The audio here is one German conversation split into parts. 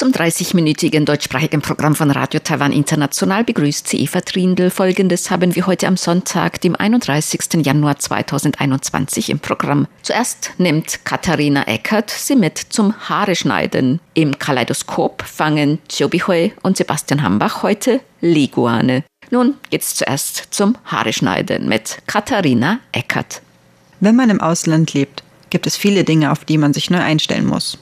Zum 30-minütigen deutschsprachigen Programm von Radio Taiwan International begrüßt sie Eva Trindl. Folgendes haben wir heute am Sonntag, dem 31. Januar 2021 im Programm. Zuerst nimmt Katharina Eckert sie mit zum Haare schneiden. Im Kaleidoskop fangen Chobi Hui und Sebastian Hambach heute Liguane. Nun geht's zuerst zum Haare schneiden mit Katharina Eckert. Wenn man im Ausland lebt, gibt es viele Dinge, auf die man sich neu einstellen muss.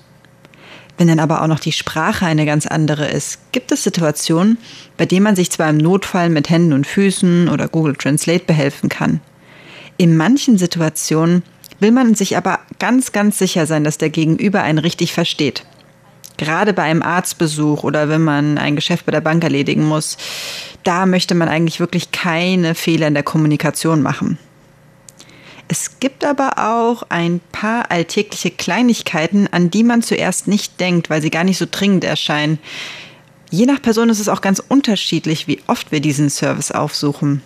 Wenn dann aber auch noch die Sprache eine ganz andere ist, gibt es Situationen, bei denen man sich zwar im Notfall mit Händen und Füßen oder Google Translate behelfen kann. In manchen Situationen will man sich aber ganz, ganz sicher sein, dass der Gegenüber einen richtig versteht. Gerade bei einem Arztbesuch oder wenn man ein Geschäft bei der Bank erledigen muss, da möchte man eigentlich wirklich keine Fehler in der Kommunikation machen. Es gibt aber auch ein paar alltägliche Kleinigkeiten, an die man zuerst nicht denkt, weil sie gar nicht so dringend erscheinen. Je nach Person ist es auch ganz unterschiedlich, wie oft wir diesen Service aufsuchen.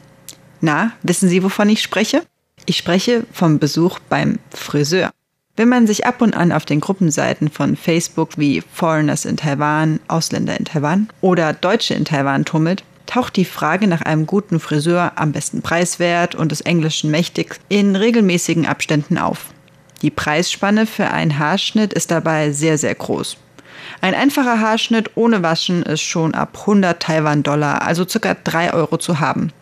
Na, wissen Sie, wovon ich spreche? Ich spreche vom Besuch beim Friseur. Wenn man sich ab und an auf den Gruppenseiten von Facebook wie Foreigners in Taiwan, Ausländer in Taiwan oder Deutsche in Taiwan tummelt, taucht die Frage nach einem guten Friseur, am besten preiswert und des Englischen mächtig, in regelmäßigen Abständen auf. Die Preisspanne für einen Haarschnitt ist dabei sehr, sehr groß. Ein einfacher Haarschnitt ohne Waschen ist schon ab 100 Taiwan-Dollar, also ca. 3 Euro zu haben.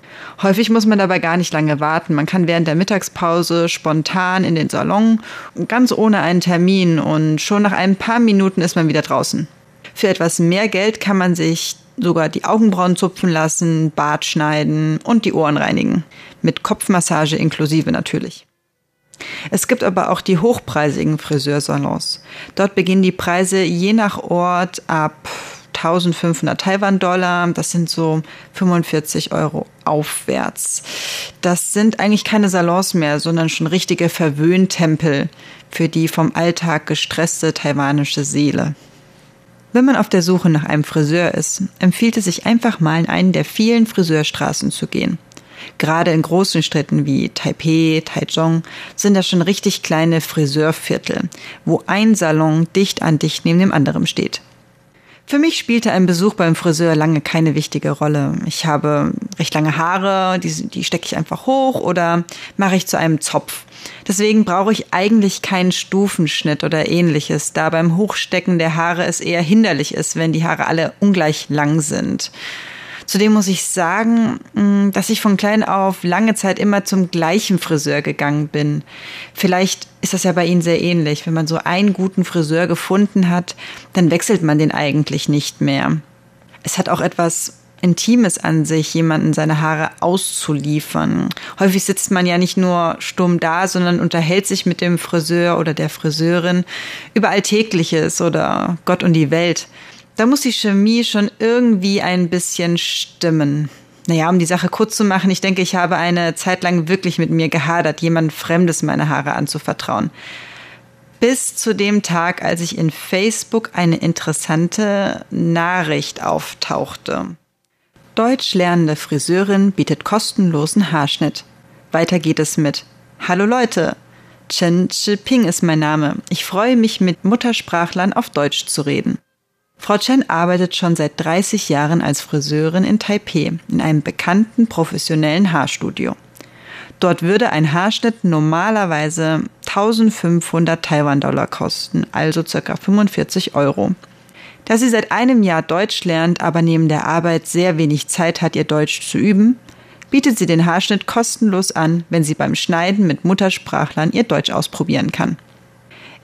Häufig muss man dabei gar nicht lange warten. Man kann während der Mittagspause spontan in den Salon, ganz ohne einen Termin und schon nach ein paar Minuten ist man wieder draußen. Für etwas mehr Geld kann man sich sogar die Augenbrauen zupfen lassen, Bart schneiden und die Ohren reinigen. Mit Kopfmassage inklusive natürlich. Es gibt aber auch die hochpreisigen Friseursalons. Dort beginnen die Preise je nach Ort ab 1500 Taiwan-Dollar. Das sind so 45 Euro aufwärts. Das sind eigentlich keine Salons mehr, sondern schon richtige Verwöhntempel für die vom Alltag gestresste taiwanische Seele. Wenn man auf der Suche nach einem Friseur ist, empfiehlt es sich einfach mal in einen der vielen Friseurstraßen zu gehen. Gerade in großen Städten wie Taipei, Taichung sind das schon richtig kleine Friseurviertel, wo ein Salon dicht an dicht neben dem anderen steht. Für mich spielte ein Besuch beim Friseur lange keine wichtige Rolle. Ich habe recht lange Haare, die, die stecke ich einfach hoch oder mache ich zu einem Zopf. Deswegen brauche ich eigentlich keinen Stufenschnitt oder ähnliches, da beim Hochstecken der Haare es eher hinderlich ist, wenn die Haare alle ungleich lang sind. Zudem muss ich sagen, mm, dass ich von klein auf lange Zeit immer zum gleichen Friseur gegangen bin. Vielleicht ist das ja bei Ihnen sehr ähnlich. Wenn man so einen guten Friseur gefunden hat, dann wechselt man den eigentlich nicht mehr. Es hat auch etwas Intimes an sich, jemanden seine Haare auszuliefern. Häufig sitzt man ja nicht nur stumm da, sondern unterhält sich mit dem Friseur oder der Friseurin über Alltägliches oder Gott und die Welt da muss die Chemie schon irgendwie ein bisschen stimmen. Naja, um die Sache kurz zu machen, ich denke, ich habe eine Zeit lang wirklich mit mir gehadert, jemand Fremdes meine Haare anzuvertrauen. Bis zu dem Tag, als ich in Facebook eine interessante Nachricht auftauchte. Deutsch lernende Friseurin bietet kostenlosen Haarschnitt. Weiter geht es mit Hallo Leute, Chen Chiping ist mein Name. Ich freue mich, mit Muttersprachlern auf Deutsch zu reden. Frau Chen arbeitet schon seit 30 Jahren als Friseurin in Taipeh in einem bekannten professionellen Haarstudio. Dort würde ein Haarschnitt normalerweise 1500 Taiwan-Dollar kosten, also ca. 45 Euro. Da sie seit einem Jahr Deutsch lernt, aber neben der Arbeit sehr wenig Zeit hat, ihr Deutsch zu üben, bietet sie den Haarschnitt kostenlos an, wenn sie beim Schneiden mit Muttersprachlern ihr Deutsch ausprobieren kann.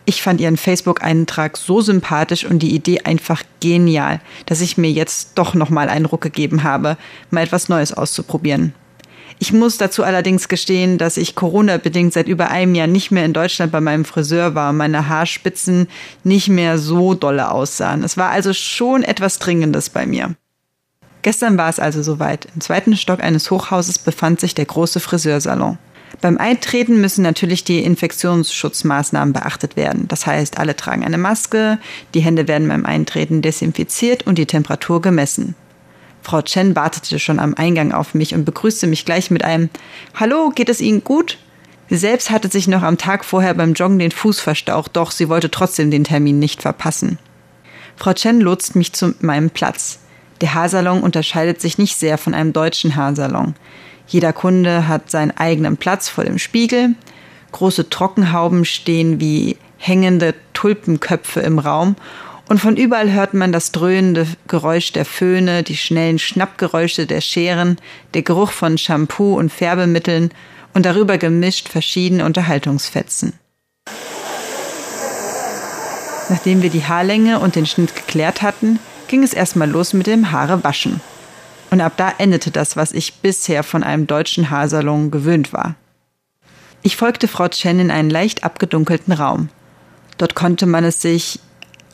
Ich fand ihren Facebook-Eintrag so sympathisch und die Idee einfach genial, dass ich mir jetzt doch nochmal einen Ruck gegeben habe, mal etwas Neues auszuprobieren. Ich muss dazu allerdings gestehen, dass ich Corona-bedingt seit über einem Jahr nicht mehr in Deutschland bei meinem Friseur war und meine Haarspitzen nicht mehr so dolle aussahen. Es war also schon etwas Dringendes bei mir. Gestern war es also soweit. Im zweiten Stock eines Hochhauses befand sich der große Friseursalon. Beim Eintreten müssen natürlich die Infektionsschutzmaßnahmen beachtet werden. Das heißt, alle tragen eine Maske, die Hände werden beim Eintreten desinfiziert und die Temperatur gemessen. Frau Chen wartete schon am Eingang auf mich und begrüßte mich gleich mit einem Hallo, geht es Ihnen gut? Sie selbst hatte sich noch am Tag vorher beim Joggen den Fuß verstaucht, doch sie wollte trotzdem den Termin nicht verpassen. Frau Chen lotst mich zu meinem Platz. Der Haarsalon unterscheidet sich nicht sehr von einem deutschen Haarsalon. Jeder Kunde hat seinen eigenen Platz vor dem Spiegel. Große Trockenhauben stehen wie hängende Tulpenköpfe im Raum und von überall hört man das dröhnende Geräusch der Föhne, die schnellen Schnappgeräusche der Scheren, der Geruch von Shampoo und Färbemitteln und darüber gemischt verschiedene Unterhaltungsfetzen. Nachdem wir die Haarlänge und den Schnitt geklärt hatten, ging es erstmal los mit dem Haare waschen. Und ab da endete das, was ich bisher von einem deutschen Haarsalon gewöhnt war. Ich folgte Frau Chen in einen leicht abgedunkelten Raum. Dort konnte man es sich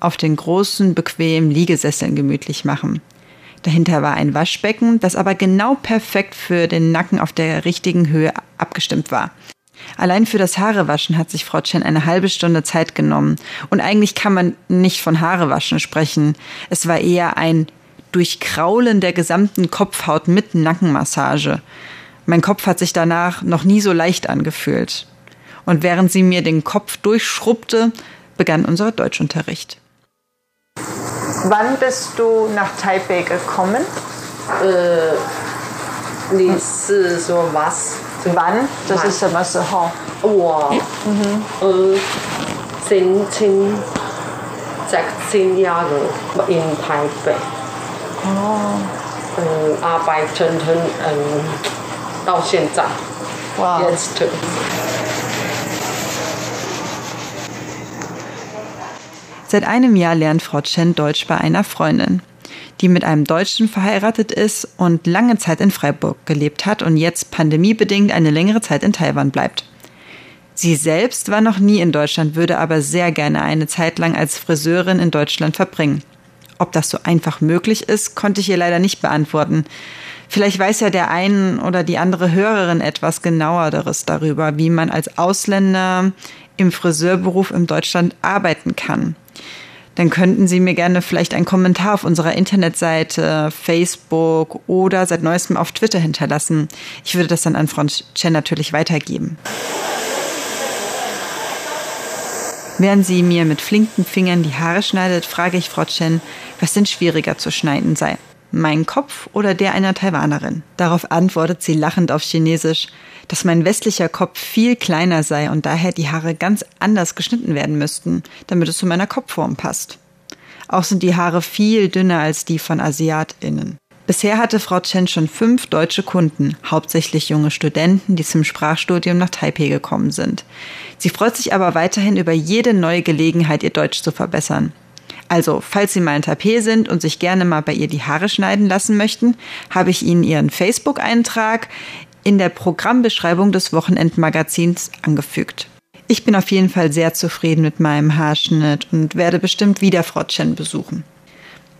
auf den großen, bequemen Liegesesseln gemütlich machen. Dahinter war ein Waschbecken, das aber genau perfekt für den Nacken auf der richtigen Höhe abgestimmt war. Allein für das Haarewaschen hat sich Frau Chen eine halbe Stunde Zeit genommen. Und eigentlich kann man nicht von Haarewaschen sprechen. Es war eher ein Durchkraulen der gesamten Kopfhaut mit Nackenmassage. Mein Kopf hat sich danach noch nie so leicht angefühlt. Und während sie mir den Kopf durchschrubbte, begann unser Deutschunterricht. Wann bist du nach Taipei gekommen? Äh, 你是说 was? Wann? Das ist immer so. 我嗯呃，sind sind 16 Jahre in Taipei. Oh. Ähm, arbeiten ähm, 到现在。Wow. Jetzt. Seit einem Jahr lernt Frau Chen Deutsch bei einer Freundin, die mit einem Deutschen verheiratet ist und lange Zeit in Freiburg gelebt hat und jetzt pandemiebedingt eine längere Zeit in Taiwan bleibt. Sie selbst war noch nie in Deutschland, würde aber sehr gerne eine Zeit lang als Friseurin in Deutschland verbringen. Ob das so einfach möglich ist, konnte ich ihr leider nicht beantworten. Vielleicht weiß ja der ein oder die andere Hörerin etwas genaueres darüber, wie man als Ausländer im Friseurberuf in Deutschland arbeiten kann dann könnten Sie mir gerne vielleicht einen Kommentar auf unserer Internetseite, Facebook oder seit neuestem auf Twitter hinterlassen. Ich würde das dann an Frau Chen natürlich weitergeben. Während sie mir mit flinken Fingern die Haare schneidet, frage ich Frau Chen, was denn schwieriger zu schneiden sei. Mein Kopf oder der einer Taiwanerin? Darauf antwortet sie lachend auf Chinesisch, dass mein westlicher Kopf viel kleiner sei und daher die Haare ganz anders geschnitten werden müssten, damit es zu meiner Kopfform passt. Auch sind die Haare viel dünner als die von AsiatInnen. Bisher hatte Frau Chen schon fünf deutsche Kunden, hauptsächlich junge Studenten, die zum Sprachstudium nach Taipei gekommen sind. Sie freut sich aber weiterhin über jede neue Gelegenheit, ihr Deutsch zu verbessern. Also, falls Sie mal in Taipei sind und sich gerne mal bei ihr die Haare schneiden lassen möchten, habe ich Ihnen Ihren Facebook-Eintrag in der Programmbeschreibung des Wochenendmagazins angefügt. Ich bin auf jeden Fall sehr zufrieden mit meinem Haarschnitt und werde bestimmt wieder Frau Chen besuchen.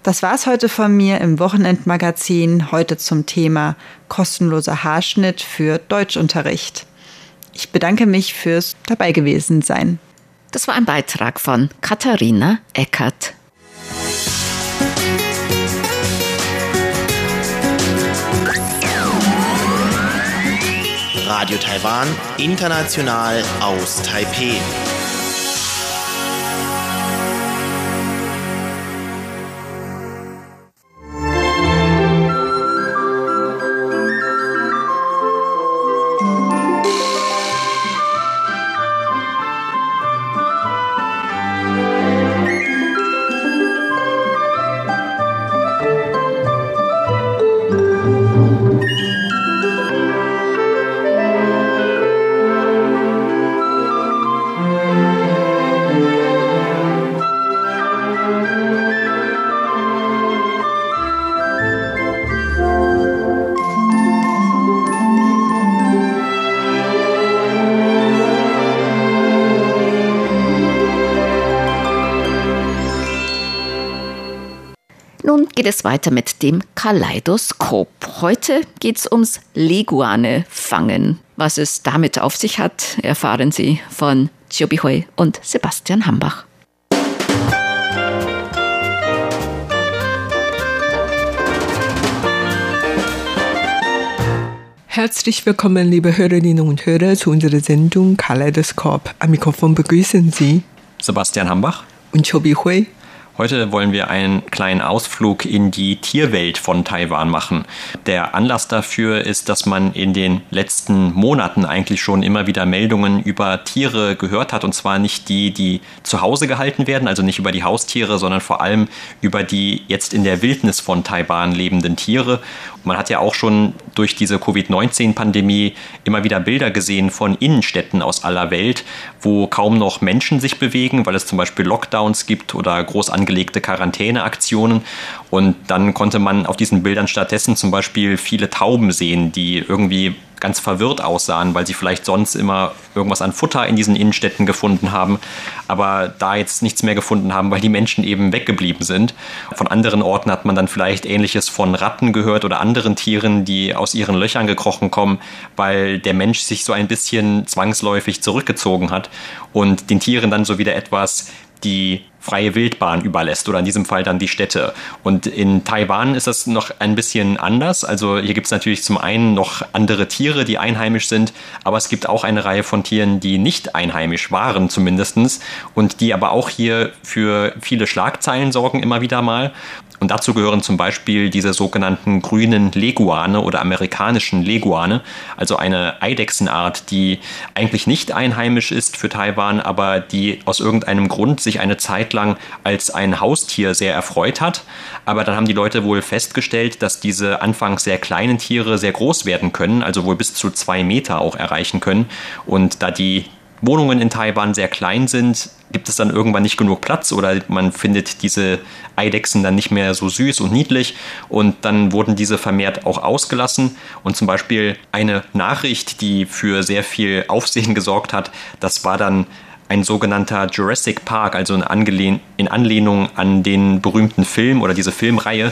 Das war's heute von mir im Wochenendmagazin, heute zum Thema kostenloser Haarschnitt für Deutschunterricht. Ich bedanke mich fürs dabei gewesen sein. Das war ein Beitrag von Katharina Eckert. Radio Taiwan, international aus Taipeh. Geht es weiter mit dem Kaleidoskop. Heute geht es ums Leguane fangen. Was es damit auf sich hat, erfahren Sie von Chiu Bihui und Sebastian Hambach. Herzlich willkommen, liebe Hörerinnen und Hörer, zu unserer Sendung Kaleidoskop. Am Mikrofon begrüßen Sie Sebastian Hambach und Chobi Hui. Heute wollen wir einen kleinen Ausflug in die Tierwelt von Taiwan machen. Der Anlass dafür ist, dass man in den letzten Monaten eigentlich schon immer wieder Meldungen über Tiere gehört hat. Und zwar nicht die, die zu Hause gehalten werden, also nicht über die Haustiere, sondern vor allem über die jetzt in der Wildnis von Taiwan lebenden Tiere. Man hat ja auch schon durch diese Covid-19-Pandemie immer wieder Bilder gesehen von Innenstädten aus aller Welt, wo kaum noch Menschen sich bewegen, weil es zum Beispiel Lockdowns gibt oder groß angelegte Quarantäneaktionen. Und dann konnte man auf diesen Bildern stattdessen zum Beispiel viele Tauben sehen, die irgendwie ganz verwirrt aussahen, weil sie vielleicht sonst immer irgendwas an Futter in diesen Innenstädten gefunden haben, aber da jetzt nichts mehr gefunden haben, weil die Menschen eben weggeblieben sind. Von anderen Orten hat man dann vielleicht ähnliches von Ratten gehört oder anderen Tieren, die aus ihren Löchern gekrochen kommen, weil der Mensch sich so ein bisschen zwangsläufig zurückgezogen hat und den Tieren dann so wieder etwas die freie Wildbahn überlässt oder in diesem Fall dann die Städte. Und in Taiwan ist das noch ein bisschen anders. Also hier gibt es natürlich zum einen noch andere Tiere, die einheimisch sind, aber es gibt auch eine Reihe von Tieren, die nicht einheimisch waren zumindest und die aber auch hier für viele Schlagzeilen sorgen immer wieder mal. Und dazu gehören zum Beispiel diese sogenannten grünen Leguane oder amerikanischen Leguane, also eine Eidechsenart, die eigentlich nicht einheimisch ist für Taiwan, aber die aus irgendeinem Grund sich eine Zeit lang als ein Haustier sehr erfreut hat. Aber dann haben die Leute wohl festgestellt, dass diese anfangs sehr kleinen Tiere sehr groß werden können, also wohl bis zu zwei Meter auch erreichen können. Und da die Wohnungen in Taiwan sehr klein sind, gibt es dann irgendwann nicht genug Platz oder man findet diese Eidechsen dann nicht mehr so süß und niedlich und dann wurden diese vermehrt auch ausgelassen und zum Beispiel eine Nachricht, die für sehr viel Aufsehen gesorgt hat, das war dann ein sogenannter Jurassic Park, also in, Anlehnung an den berühmten Film oder diese Filmreihe.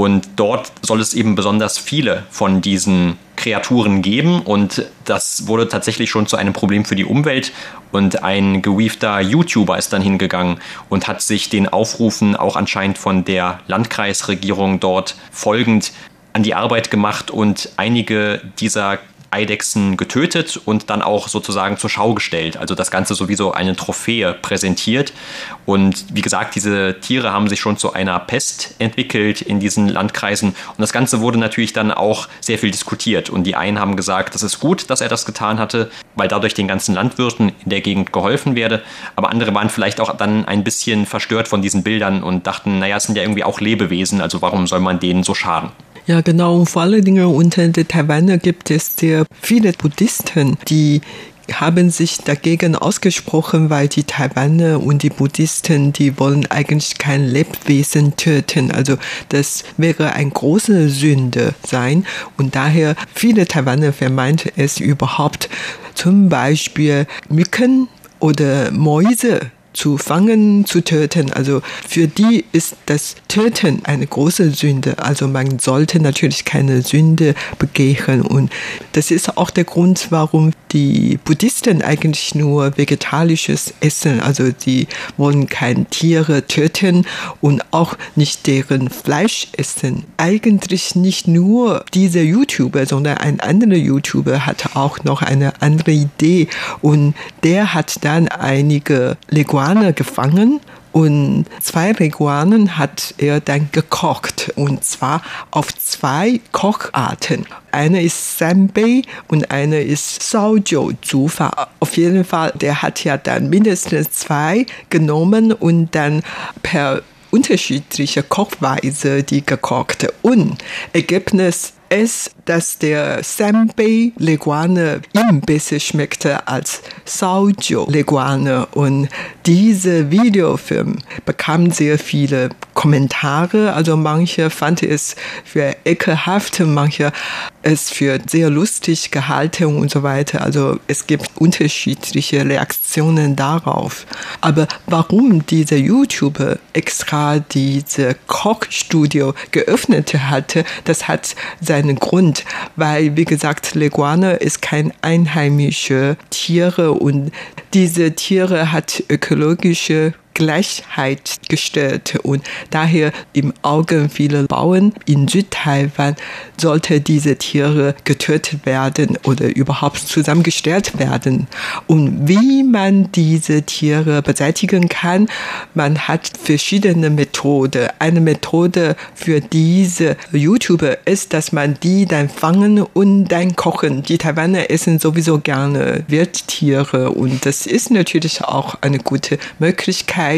Und dort soll es eben besonders viele von diesen Kreaturen geben. Und das wurde tatsächlich schon zu einem Problem für die Umwelt. Und ein gewiefter YouTuber ist dann hingegangen und hat sich den Aufrufen auch anscheinend von der Landkreisregierung dort folgend an die Arbeit gemacht. Und einige dieser Eidechsen getötet und dann auch sozusagen zur Schau gestellt. Also das Ganze sowieso eine Trophäe präsentiert. Und wie gesagt, diese Tiere haben sich schon zu einer Pest entwickelt in diesen Landkreisen. Und das Ganze wurde natürlich dann auch sehr viel diskutiert. Und die einen haben gesagt, das ist gut, dass er das getan hatte, weil dadurch den ganzen Landwirten in der Gegend geholfen werde. Aber andere waren vielleicht auch dann ein bisschen verstört von diesen Bildern und dachten, naja, es sind ja irgendwie auch Lebewesen, also warum soll man denen so schaden? Ja, genau. Und vor allen Dingen unter den Taiwanern gibt es sehr viele Buddhisten, die haben sich dagegen ausgesprochen, weil die Taiwaner und die Buddhisten, die wollen eigentlich kein Lebewesen töten. Also das wäre eine große Sünde sein. Und daher viele Taiwaner vermeint es überhaupt zum Beispiel Mücken oder Mäuse zu fangen, zu töten. Also für die ist das Töten eine große Sünde. Also man sollte natürlich keine Sünde begehen. Und das ist auch der Grund, warum die Buddhisten eigentlich nur vegetarisches essen. Also die wollen keine Tiere töten und auch nicht deren Fleisch essen. Eigentlich nicht nur dieser YouTuber, sondern ein anderer YouTuber hatte auch noch eine andere Idee und der hat dann einige Leguane Leguane gefangen und zwei Leguanen hat er dann gekocht und zwar auf zwei Kocharten. Eine ist Senbei und eine ist Saojiu Zufa. Auf jeden Fall, der hat ja dann mindestens zwei genommen und dann per unterschiedliche Kochweise die gekocht. Und Ergebnis ist, dass der Senbei Leguane ihm besser schmeckte als Saojiu Leguane. Und diese Videofilm bekam sehr viele Kommentare. Also manche fanden es für ekelhaft, manche es für sehr lustig gehalten und so weiter. Also es gibt unterschiedliche Reaktionen darauf. Aber warum dieser YouTuber extra diese Kochstudio geöffnet hatte, das hat seinen Grund, weil wie gesagt, Leguane ist kein einheimische Tiere und diese Tiere hat ökologische Gleichheit gestellt und daher im Auge vieler Bauern in Südtaiwan sollte diese Tiere getötet werden oder überhaupt zusammengestellt werden. Und wie man diese Tiere beseitigen kann, man hat verschiedene Methoden. Eine Methode für diese YouTuber ist, dass man die dann fangen und dann kochen. Die Taiwaner essen sowieso gerne Wildtiere und das ist natürlich auch eine gute Möglichkeit,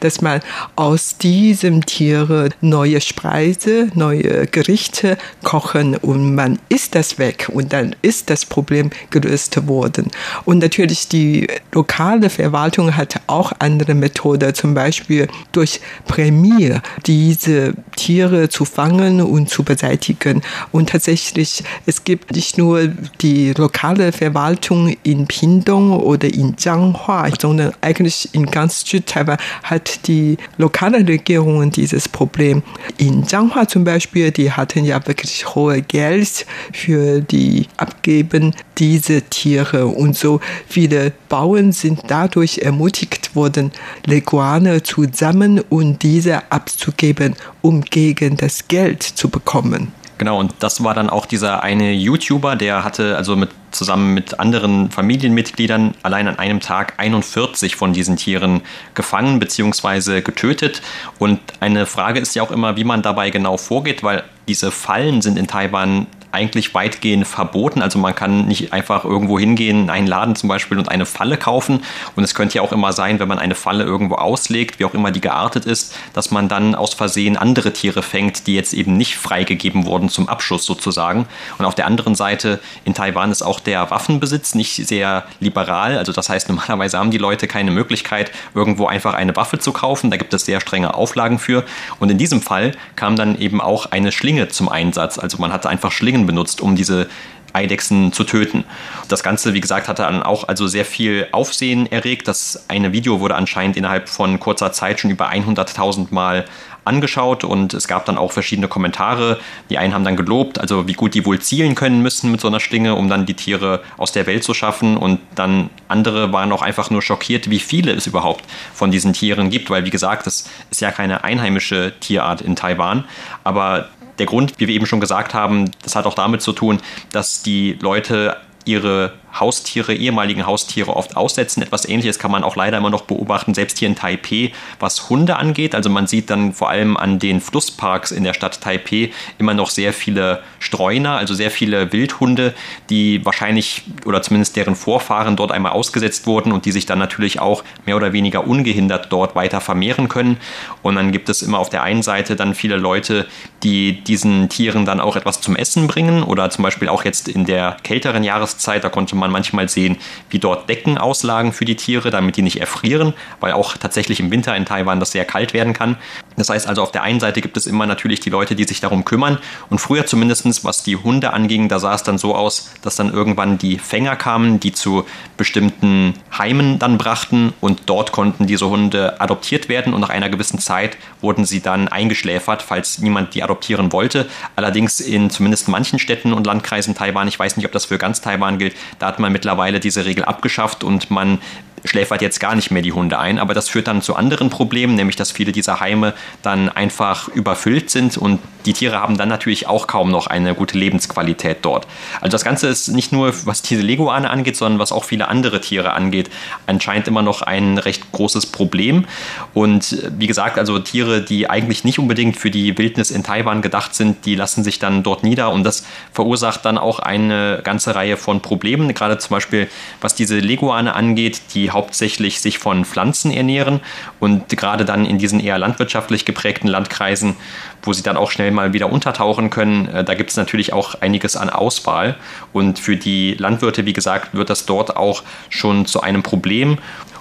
dass man aus diesem Tiere neue Speise, neue Gerichte kochen und man isst das weg und dann ist das Problem gelöst worden. Und natürlich die lokale Verwaltung hat auch andere Methoden, zum Beispiel durch Prämie diese Tiere zu fangen und zu beseitigen. Und tatsächlich, es gibt nicht nur die lokale Verwaltung in Pindong oder in Jianghua, sondern eigentlich in ganz Südtaiwan hat die lokale Regierung dieses Problem. In Jianghua zum Beispiel, die hatten ja wirklich hohe Geld für die Abgeben dieser Tiere und so viele Bauern sind dadurch ermutigt worden, Leguane zu sammeln und diese abzugeben, um gegen das Geld zu bekommen. Genau, und das war dann auch dieser eine YouTuber, der hatte also mit, zusammen mit anderen Familienmitgliedern allein an einem Tag 41 von diesen Tieren gefangen bzw. getötet. Und eine Frage ist ja auch immer, wie man dabei genau vorgeht, weil diese Fallen sind in Taiwan eigentlich weitgehend verboten. Also man kann nicht einfach irgendwo hingehen, in einen Laden zum Beispiel und eine Falle kaufen. Und es könnte ja auch immer sein, wenn man eine Falle irgendwo auslegt, wie auch immer die geartet ist, dass man dann aus Versehen andere Tiere fängt, die jetzt eben nicht freigegeben wurden zum Abschuss sozusagen. Und auf der anderen Seite in Taiwan ist auch der Waffenbesitz nicht sehr liberal. Also das heißt, normalerweise haben die Leute keine Möglichkeit, irgendwo einfach eine Waffe zu kaufen. Da gibt es sehr strenge Auflagen für. Und in diesem Fall kam dann eben auch eine Schlinge zum Einsatz. Also man hatte einfach Schlingen Schlangen benutzt, um diese Eidechsen zu töten. Das Ganze, wie gesagt, hatte dann auch also sehr viel Aufsehen erregt. Das eine Video wurde anscheinend innerhalb von kurzer Zeit schon über 100.000 Mal angeschaut und es gab dann auch verschiedene Kommentare. Die einen haben dann gelobt, also wie gut die wohl zielen können müssen mit so einer Schlinge, um dann die Tiere aus der Welt zu schaffen. Und dann andere waren auch einfach nur schockiert, wie viele es überhaupt von diesen Tieren gibt, weil wie gesagt, das ist ja keine einheimische Tierart in Taiwan. Aber der Grund, wie wir eben schon gesagt haben, das hat auch damit zu tun, dass die Leute ihre Haustiere, ehemaligen Haustiere oft aussetzen. Etwas ähnliches kann man auch leider immer noch beobachten, selbst hier in Taipei, was Hunde angeht. Also man sieht dann vor allem an den Flussparks in der Stadt Taipei immer noch sehr viele Streuner, also sehr viele Wildhunde, die wahrscheinlich oder zumindest deren Vorfahren dort einmal ausgesetzt wurden und die sich dann natürlich auch mehr oder weniger ungehindert dort weiter vermehren können. Und dann gibt es immer auf der einen Seite dann viele Leute, die diesen Tieren dann auch etwas zum Essen bringen oder zum Beispiel auch jetzt in der kälteren Jahreszeit, da konnte man manchmal sehen, wie dort Decken auslagen für die Tiere, damit die nicht erfrieren, weil auch tatsächlich im Winter in Taiwan das sehr kalt werden kann. Das heißt also, auf der einen Seite gibt es immer natürlich die Leute, die sich darum kümmern. Und früher zumindest, was die Hunde anging, da sah es dann so aus, dass dann irgendwann die Fänger kamen, die zu bestimmten Heimen dann brachten und dort konnten diese Hunde adoptiert werden und nach einer gewissen Zeit wurden sie dann eingeschläfert, falls niemand die adoptieren wollte. Allerdings in zumindest manchen Städten und Landkreisen Taiwan, ich weiß nicht, ob das für ganz Taiwan gilt, da hat man mittlerweile diese Regel abgeschafft und man schläfert jetzt gar nicht mehr die Hunde ein. Aber das führt dann zu anderen Problemen, nämlich dass viele dieser Heime dann einfach überfüllt sind und die Tiere haben dann natürlich auch kaum noch eine gute Lebensqualität dort. Also das Ganze ist nicht nur, was diese Leguane angeht, sondern was auch viele andere Tiere angeht, anscheinend immer noch ein recht großes Problem. Und wie gesagt, also Tiere, die eigentlich nicht unbedingt für die Wildnis in Taiwan gedacht sind, die lassen sich dann dort nieder und das verursacht dann auch eine ganze Reihe von Problemen. Gerade zum Beispiel, was diese Leguane angeht, die hauptsächlich sich von Pflanzen ernähren und gerade dann in diesen eher landwirtschaftlich geprägten Landkreisen, wo sie dann auch schnell mal wieder untertauchen können, äh, da gibt es natürlich auch einiges an Auswahl. Und für die Landwirte, wie gesagt, wird das dort auch schon zu einem Problem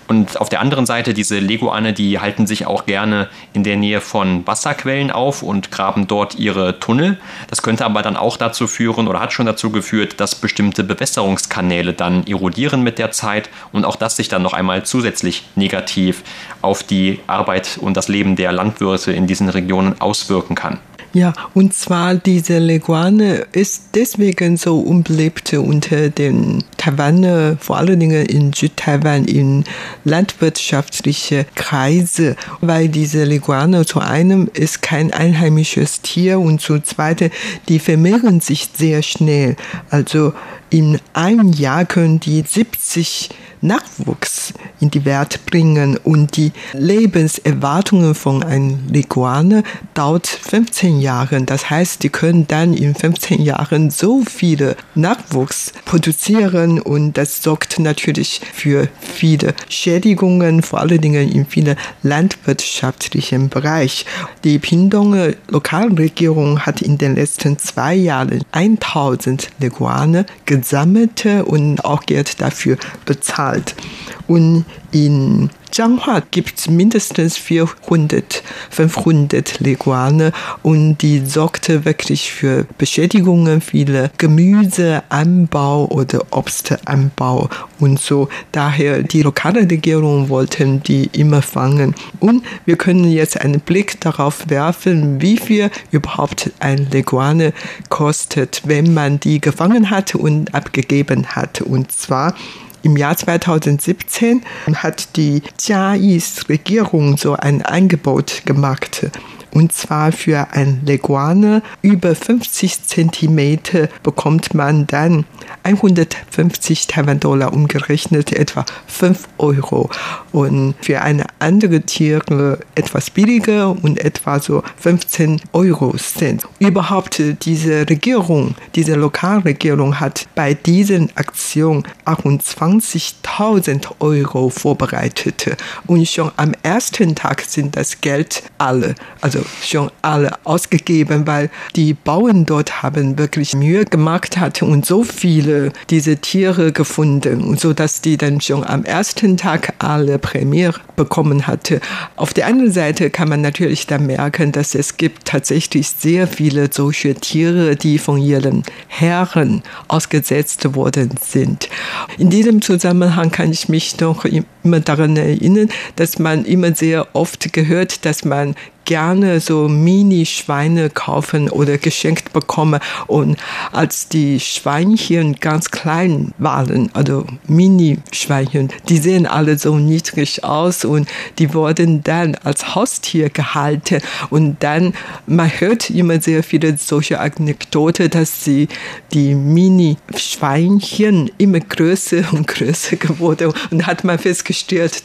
und auf der anderen Seite, diese Leguane, die halten sich auch gerne in der Nähe von Wasserquellen auf und graben dort ihre Tunnel. Das könnte aber dann auch dazu führen oder hat schon dazu geführt, dass bestimmte Bewässerungskanäle dann erodieren mit der Zeit und auch das sich dann noch einmal zusätzlich negativ auf die Arbeit und das Leben der Landwirte in diesen Regionen auswirken kann. Ja, und zwar diese Leguane ist deswegen so unbeliebt unter den Taiwan, vor allen Dingen in Südtaiwan, in landwirtschaftliche Kreise, weil diese Leguane zu einem ist kein einheimisches Tier und zu zweite, die vermehren sich sehr schnell. Also in einem Jahr können die 70 Nachwuchs in die Welt bringen und die Lebenserwartungen von einem Leguane dauert 15 Jahre. Das heißt, die können dann in 15 Jahren so viele Nachwuchs produzieren und das sorgt natürlich für viele Schädigungen, vor allen Dingen in vielen landwirtschaftlichen Bereich. Die Pindonger Lokalregierung hat in den letzten zwei Jahren 1000 Leguane gesammelt und auch Geld dafür bezahlt. Und in Zhanghua gibt es mindestens 400, 500 Leguane und die sorgte wirklich für Beschädigungen, viele Gemüseanbau oder Obstanbau und so. Daher die lokale Regierung wollten die immer fangen. Und wir können jetzt einen Blick darauf werfen, wie viel überhaupt ein Leguane kostet, wenn man die gefangen hat und abgegeben hat. Und zwar im Jahr 2017 hat die Jiais Regierung so ein Angebot gemacht. Und zwar für ein Leguane über 50 Zentimeter bekommt man dann 150 Taiwan-Dollar umgerechnet, etwa 5 Euro. Und für eine andere Tiere etwas billiger und etwa so 15 Euro sind. Überhaupt diese Regierung, diese Lokalregierung hat bei diesen Aktionen 28.000 Euro vorbereitet. Und schon am ersten Tag sind das Geld alle, also schon alle ausgegeben, weil die Bauern dort haben wirklich Mühe gemacht hatten und so viele diese Tiere gefunden, so dass die dann schon am ersten Tag alle Prämie bekommen hatte. Auf der anderen Seite kann man natürlich dann merken, dass es gibt tatsächlich sehr viele solche Tiere, die von ihren Herren ausgesetzt worden sind. In diesem Zusammenhang kann ich mich noch immer daran erinnern, dass man immer sehr oft gehört, dass man gerne so Mini-Schweine kaufen oder geschenkt bekommen. Und als die Schweinchen ganz klein waren, also Mini-Schweinchen, die sehen alle so niedrig aus und die wurden dann als Haustier gehalten. Und dann, man hört immer sehr viele solche Anekdoten, dass sie die Mini-Schweinchen immer größer und größer geworden und hat man festgestellt,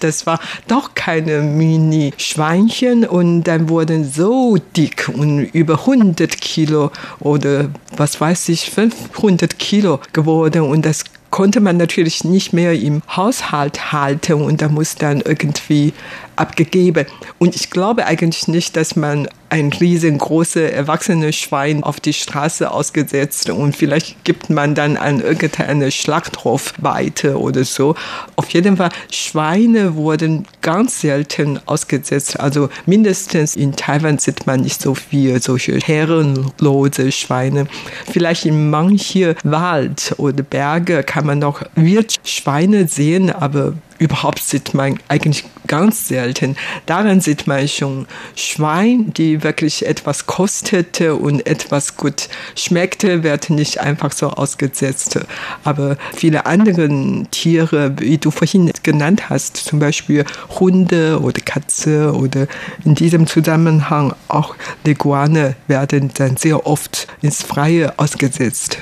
das war doch keine Mini-Schweinchen und dann wurden so dick und über 100 Kilo oder was weiß ich, 500 Kilo geworden und das konnte man natürlich nicht mehr im Haushalt halten und da muss dann irgendwie abgegeben. Und ich glaube eigentlich nicht, dass man ein riesengroßes erwachsenes Schwein auf die Straße ausgesetzt und vielleicht gibt man dann an irgendeine Schlachthof weiter oder so. Auf jeden Fall, Schweine wurden ganz selten ausgesetzt. Also mindestens in Taiwan sieht man nicht so viel solche herrenlose Schweine. Vielleicht in manchen Wald oder Berge kann man noch Wildschweine sehen, aber überhaupt sieht man eigentlich ganz selten. Daran sieht man schon Schwein, die wirklich etwas kostete und etwas gut schmeckte, werden nicht einfach so ausgesetzt. Aber viele andere Tiere, wie du vorhin genannt hast, zum Beispiel Hunde oder Katze oder in diesem Zusammenhang auch Leguane werden dann sehr oft ins Freie ausgesetzt.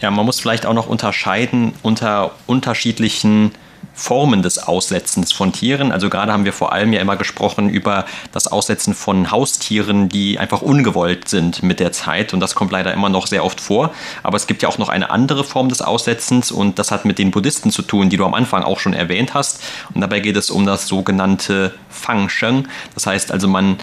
Ja, man muss vielleicht auch noch unterscheiden unter unterschiedlichen Formen des Aussetzens von Tieren. Also gerade haben wir vor allem ja immer gesprochen über das Aussetzen von Haustieren, die einfach ungewollt sind mit der Zeit. Und das kommt leider immer noch sehr oft vor. Aber es gibt ja auch noch eine andere Form des Aussetzens und das hat mit den Buddhisten zu tun, die du am Anfang auch schon erwähnt hast. Und dabei geht es um das sogenannte Fangsheng. Das heißt also, man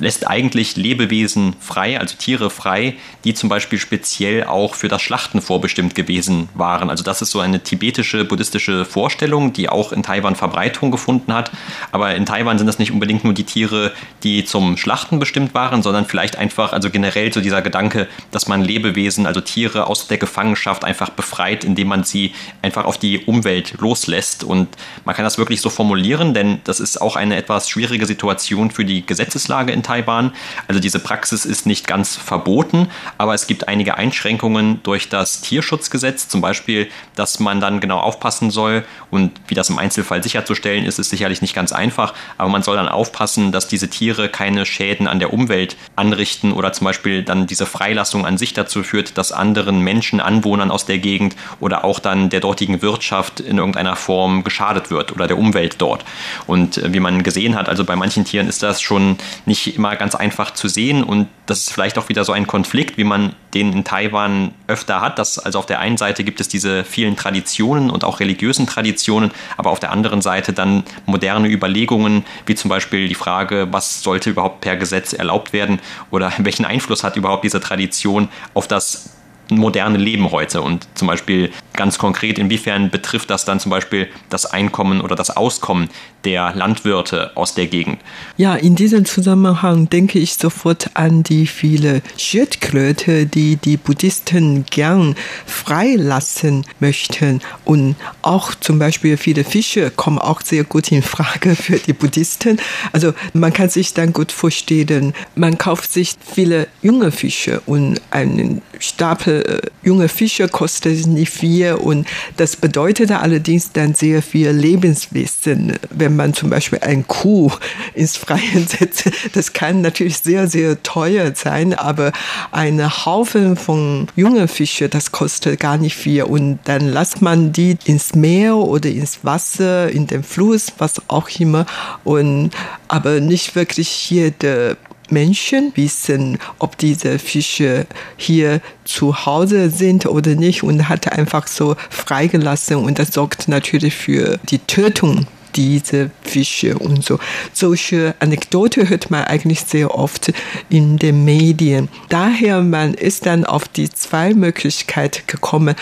lässt eigentlich Lebewesen frei, also Tiere frei, die zum Beispiel speziell auch für das Schlachten vorbestimmt gewesen waren. Also das ist so eine tibetische buddhistische Vorstellung, die auch in Taiwan Verbreitung gefunden hat. Aber in Taiwan sind das nicht unbedingt nur die Tiere, die zum Schlachten bestimmt waren, sondern vielleicht einfach, also generell so dieser Gedanke, dass man Lebewesen, also Tiere aus der Gefangenschaft einfach befreit, indem man sie einfach auf die Umwelt loslässt. Und man kann das wirklich so formulieren, denn das ist auch eine etwas schwierige Situation für die Gesetzeslage in in Taiwan. Also diese Praxis ist nicht ganz verboten, aber es gibt einige Einschränkungen durch das Tierschutzgesetz, zum Beispiel, dass man dann genau aufpassen soll und wie das im Einzelfall sicherzustellen ist, ist sicherlich nicht ganz einfach, aber man soll dann aufpassen, dass diese Tiere keine Schäden an der Umwelt anrichten oder zum Beispiel dann diese Freilassung an sich dazu führt, dass anderen Menschen, Anwohnern aus der Gegend oder auch dann der dortigen Wirtschaft in irgendeiner Form geschadet wird oder der Umwelt dort. Und äh, wie man gesehen hat, also bei manchen Tieren ist das schon nicht immer ganz einfach zu sehen und das ist vielleicht auch wieder so ein Konflikt, wie man den in Taiwan öfter hat. Dass also auf der einen Seite gibt es diese vielen Traditionen und auch religiösen Traditionen, aber auf der anderen Seite dann moderne Überlegungen, wie zum Beispiel die Frage, was sollte überhaupt per Gesetz erlaubt werden oder welchen Einfluss hat überhaupt diese Tradition auf das moderne Leben heute und zum Beispiel ganz konkret, inwiefern betrifft das dann zum Beispiel das Einkommen oder das Auskommen der Landwirte aus der Gegend? Ja, in diesem Zusammenhang denke ich sofort an die viele Schildkröte, die die Buddhisten gern freilassen möchten. Und auch zum Beispiel viele Fische kommen auch sehr gut in Frage für die Buddhisten. Also man kann sich dann gut vorstellen, man kauft sich viele junge Fische und einen Stapel äh, junge Fische kostet nicht viel und das bedeutet allerdings dann sehr viel Lebenswissen, wenn wenn man zum Beispiel ein Kuh ins Freie setzt, das kann natürlich sehr, sehr teuer sein, aber ein Haufen von jungen Fischen, das kostet gar nicht viel. Und dann lässt man die ins Meer oder ins Wasser, in den Fluss, was auch immer. Und, aber nicht wirklich jede Menschen wissen, ob diese Fische hier zu Hause sind oder nicht und hat einfach so freigelassen und das sorgt natürlich für die Tötung diese Fische und so. Solche Anekdote hört man eigentlich sehr oft in den Medien. Daher man ist dann auf die zwei Möglichkeiten gekommen.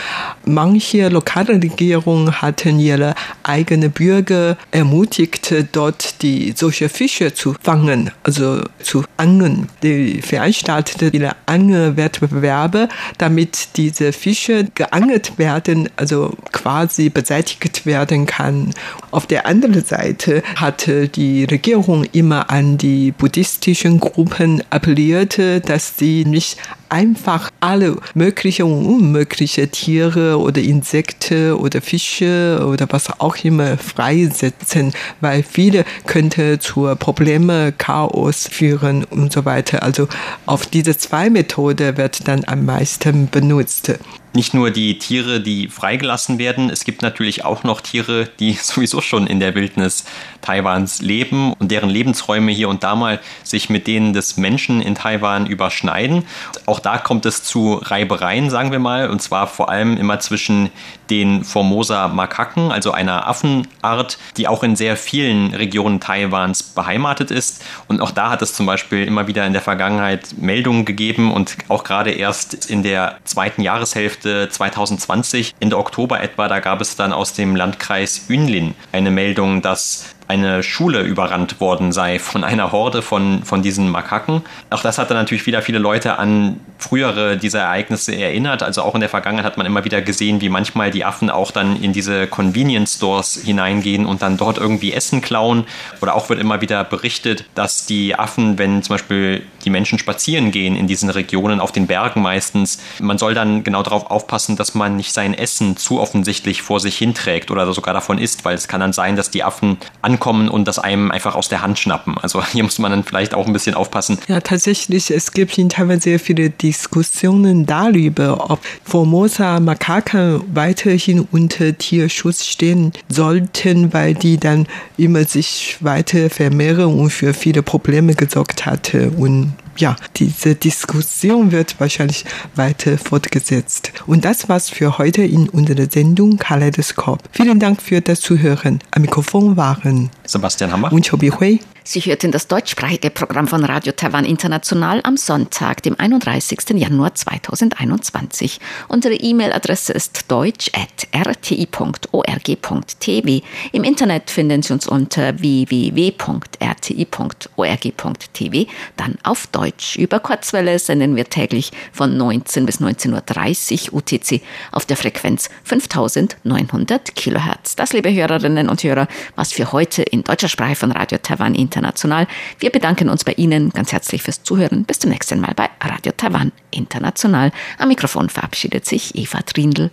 Manche lokale Regierungen hatten ihre eigenen Bürger ermutigt, dort die solche Fische zu fangen, also zu angeln. Die veranstalteten ihre Angelwettbewerbe, damit diese Fische geangelt werden, also quasi beseitigt werden kann. Auf der anderen anderen Seite hatte die Regierung immer an die buddhistischen Gruppen appelliert, dass sie nicht einfach alle möglichen und unmöglichen Tiere oder Insekten oder Fische oder was auch immer freisetzen, weil viele könnte zu Probleme, Chaos führen und so weiter. Also auf diese zwei Methoden wird dann am meisten benutzt nicht nur die Tiere, die freigelassen werden, es gibt natürlich auch noch Tiere, die sowieso schon in der Wildnis Taiwans leben und deren Lebensräume hier und da mal sich mit denen des Menschen in Taiwan überschneiden. Auch da kommt es zu Reibereien, sagen wir mal, und zwar vor allem immer zwischen den Formosa Makaken, also einer Affenart, die auch in sehr vielen Regionen Taiwans beheimatet ist. Und auch da hat es zum Beispiel immer wieder in der Vergangenheit Meldungen gegeben und auch gerade erst in der zweiten Jahreshälfte 2020, Ende Oktober etwa, da gab es dann aus dem Landkreis Yunlin eine Meldung, dass eine Schule überrannt worden sei von einer Horde von, von diesen Makaken. Auch das hat dann natürlich wieder viele Leute an frühere dieser Ereignisse erinnert. Also auch in der Vergangenheit hat man immer wieder gesehen, wie manchmal die Affen auch dann in diese Convenience Stores hineingehen und dann dort irgendwie Essen klauen. Oder auch wird immer wieder berichtet, dass die Affen, wenn zum Beispiel die Menschen spazieren gehen in diesen Regionen, auf den Bergen meistens, man soll dann genau darauf aufpassen, dass man nicht sein Essen zu offensichtlich vor sich hinträgt oder sogar davon isst, weil es kann dann sein, dass die Affen an ankommen und das einem einfach aus der Hand schnappen. Also hier muss man dann vielleicht auch ein bisschen aufpassen. Ja, tatsächlich, es gibt in Taiwan sehr viele Diskussionen darüber, ob Formosa Makaken weiterhin unter Tierschutz stehen sollten, weil die dann immer sich weiter vermehren und für viele Probleme gesorgt hatte und ja, diese Diskussion wird wahrscheinlich weiter fortgesetzt. Und das war's für heute in unserer Sendung Kaleidoskop. Vielen Dank für das Zuhören. Am Mikrofon waren Sebastian Hammer und Chobi Hui. Sie hörten das deutschsprachige Programm von Radio Taiwan International am Sonntag, dem 31. Januar 2021. Unsere E-Mail-Adresse ist deutsch.rti.org.tv. Im Internet finden Sie uns unter www.rti.org.tv, dann auf Deutsch. Über Kurzwelle senden wir täglich von 19 bis 19.30 Uhr UTC auf der Frequenz 5900 Kilohertz. Das, liebe Hörerinnen und Hörer, was für heute in deutscher Sprache von Radio Taiwan International International. Wir bedanken uns bei Ihnen ganz herzlich fürs Zuhören. Bis zum nächsten Mal bei Radio Taiwan International. Am Mikrofon verabschiedet sich Eva Trindl.